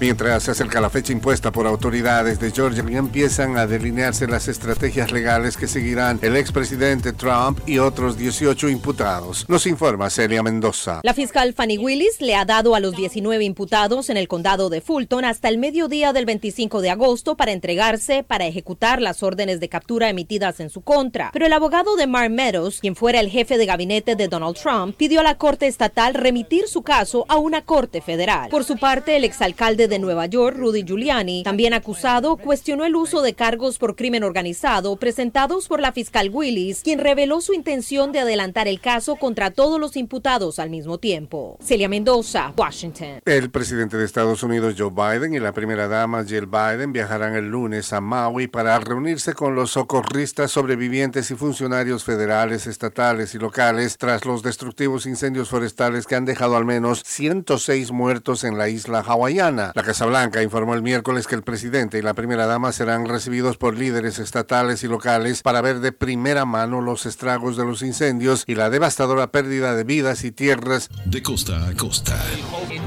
Mientras se acerca la fecha impuesta por autoridades de Georgia, empiezan a delinearse las estrategias legales que seguirán el expresidente Trump y otros 18 imputados. Nos informa Celia Mendoza. La fiscal Fanny Willis le ha dado a los 19 imputados en el condado de Fulton hasta el mediodía del 25 de agosto para entregarse para ejecutar las órdenes de captura emitidas en su contra. Pero el abogado de Mark Meadows, quien fuera el jefe de gabinete de Donald Trump, pidió a la Corte Estatal remitir su caso a una Corte Federal. Por su parte, el exalcalde de Nueva York, Rudy Giuliani, también acusado, cuestionó el uso de cargos por crimen organizado presentados por la fiscal Willis, quien reveló su intención de adelantar el caso contra todos los imputados al mismo tiempo. Celia Mendoza, Washington. El presidente de Estados Unidos, Joe Biden, y la primera dama, Jill Biden, viajarán el lunes a Maui para reunirse con los socorristas, sobrevivientes y funcionarios federales, estatales y locales tras los destructivos incendios forestales que han dejado al menos 106 muertos en la isla hawaiana. La Casa Blanca informó el miércoles que el presidente y la primera dama serán recibidos por líderes estatales y locales para ver de primera mano los estragos de los incendios y la devastadora pérdida de vidas y tierras. De costa a costa,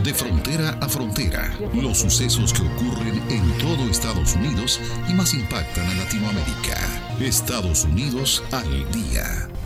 de frontera a frontera, los sucesos que ocurren en todo Estados Unidos y más impactan a Latinoamérica. Estados Unidos al día.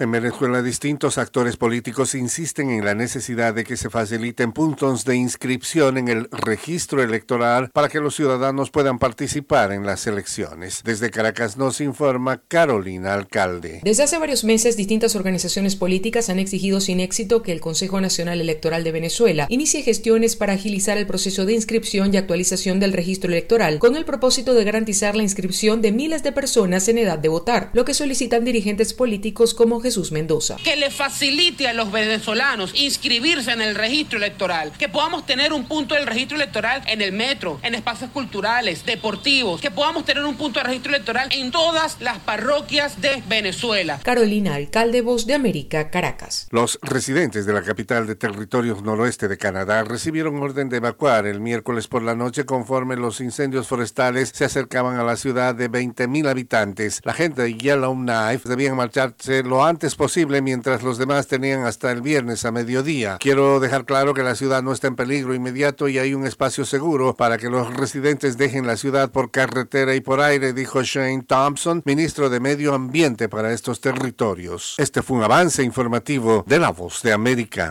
En Venezuela, distintos actores políticos insisten en la necesidad de que se faciliten puntos de inscripción en el registro electoral para que los ciudadanos puedan participar en las elecciones. Desde Caracas nos informa Carolina Alcalde. Desde hace varios meses, distintas organizaciones políticas han exigido sin éxito que el Consejo Nacional Electoral de Venezuela inicie gestiones para agilizar el proceso de inscripción y actualización del registro electoral con el propósito de garantizar la inscripción de miles de personas en edad de votar, lo que solicitan dirigentes políticos como Jesús Mendoza. Que le facilite a los venezolanos inscribirse en el registro electoral, que podamos tener un punto del registro electoral en el metro, en espacios culturales, deportivos, que podamos tener un punto de registro electoral en todas las parroquias de Venezuela. Carolina, alcalde Voz de América, Caracas. Los residentes de la capital de territorios noroeste de Canadá recibieron orden de evacuar el miércoles por la noche conforme los incendios forestales se acercaban a la ciudad de 20.000 habitantes. La gente de Yellowknife debían marcharse lo antes antes posible mientras los demás tenían hasta el viernes a mediodía. Quiero dejar claro que la ciudad no está en peligro inmediato y hay un espacio seguro para que los residentes dejen la ciudad por carretera y por aire, dijo Shane Thompson, ministro de Medio Ambiente para estos territorios. Este fue un avance informativo de la voz de América.